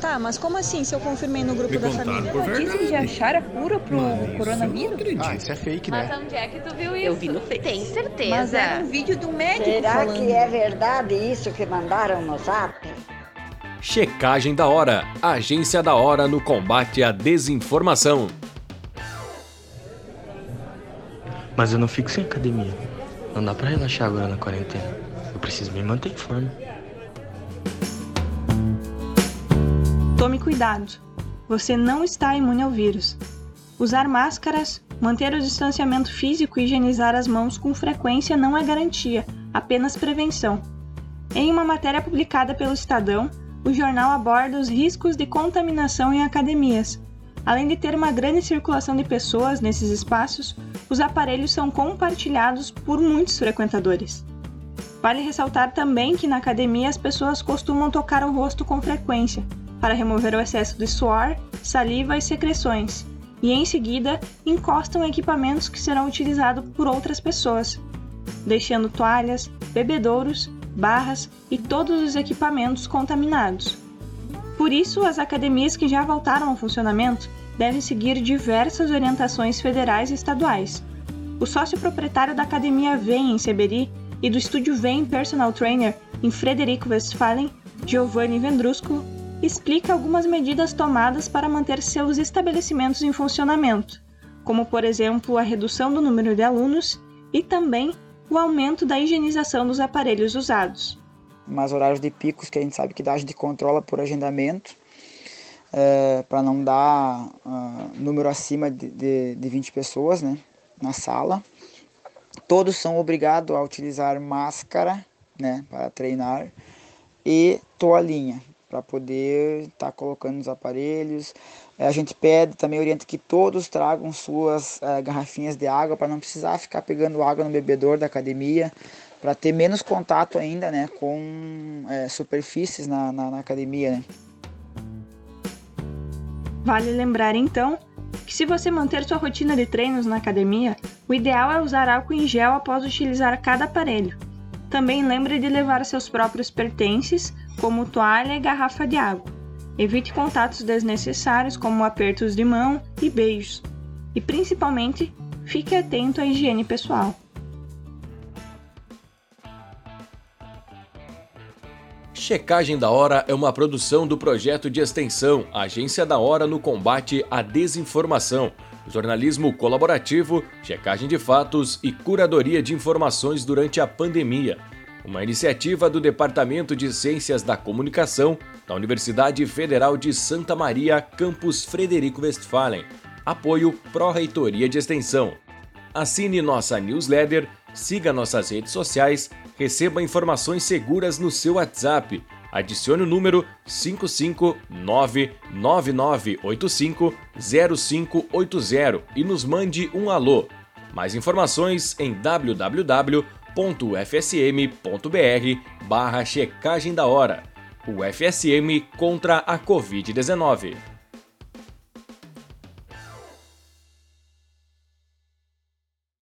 Tá, mas como assim se eu confirmei no grupo Me da família? por Notícia de achar a cura pro coronavírus? Ah, isso é fake, né? Mas onde é que tu viu isso? Eu vi no Face. Tem certeza. Mas era um vídeo do médico Será falando. que é verdade isso que mandaram no zap? Checagem da Hora, agência da hora no combate à desinformação. Mas eu não fico sem academia. Não dá pra relaxar agora na quarentena. Eu preciso me manter em forma. Tome cuidado. Você não está imune ao vírus. Usar máscaras, manter o distanciamento físico e higienizar as mãos com frequência não é garantia, apenas prevenção. Em uma matéria publicada pelo Estadão, o jornal aborda os riscos de contaminação em academias. Além de ter uma grande circulação de pessoas nesses espaços, os aparelhos são compartilhados por muitos frequentadores. Vale ressaltar também que na academia as pessoas costumam tocar o rosto com frequência, para remover o excesso de suor, saliva e secreções, e em seguida encostam equipamentos que serão utilizados por outras pessoas, deixando toalhas, bebedouros, barras e todos os equipamentos contaminados. Por isso, as academias que já voltaram ao funcionamento devem seguir diversas orientações federais e estaduais. O sócio proprietário da academia VEM em Seberi e do estúdio VEM Personal Trainer em Frederico Westphalen, Giovanni Vendrusco, explica algumas medidas tomadas para manter seus estabelecimentos em funcionamento, como por exemplo a redução do número de alunos e também o aumento da higienização dos aparelhos usados. Mas horários de picos que a gente sabe que dá, a gente controla por agendamento, para não dar uh, número acima de, de, de 20 pessoas né, na sala. Todos são obrigados a utilizar máscara né, para treinar e toalhinha para poder estar tá colocando os aparelhos. A gente pede, também orienta que todos tragam suas uh, garrafinhas de água para não precisar ficar pegando água no bebedor da academia, para ter menos contato ainda né, com uh, superfícies na, na, na academia. Né. Vale lembrar então que se você manter sua rotina de treinos na academia, o ideal é usar álcool em gel após utilizar cada aparelho. Também lembre de levar seus próprios pertences, como toalha e garrafa de água. Evite contatos desnecessários, como apertos de mão e beijos. E principalmente, fique atento à higiene pessoal. Checagem da Hora é uma produção do projeto de extensão Agência da Hora no combate à desinformação, jornalismo colaborativo, checagem de fatos e curadoria de informações durante a pandemia. Uma iniciativa do Departamento de Ciências da Comunicação da Universidade Federal de Santa Maria, campus Frederico Westphalen. Apoio Pró-Reitoria de Extensão. Assine nossa newsletter, siga nossas redes sociais, receba informações seguras no seu WhatsApp. Adicione o número 55999850580 e nos mande um alô. Mais informações em www.fsm.br barra checagem da hora. O FSM contra a Covid-19.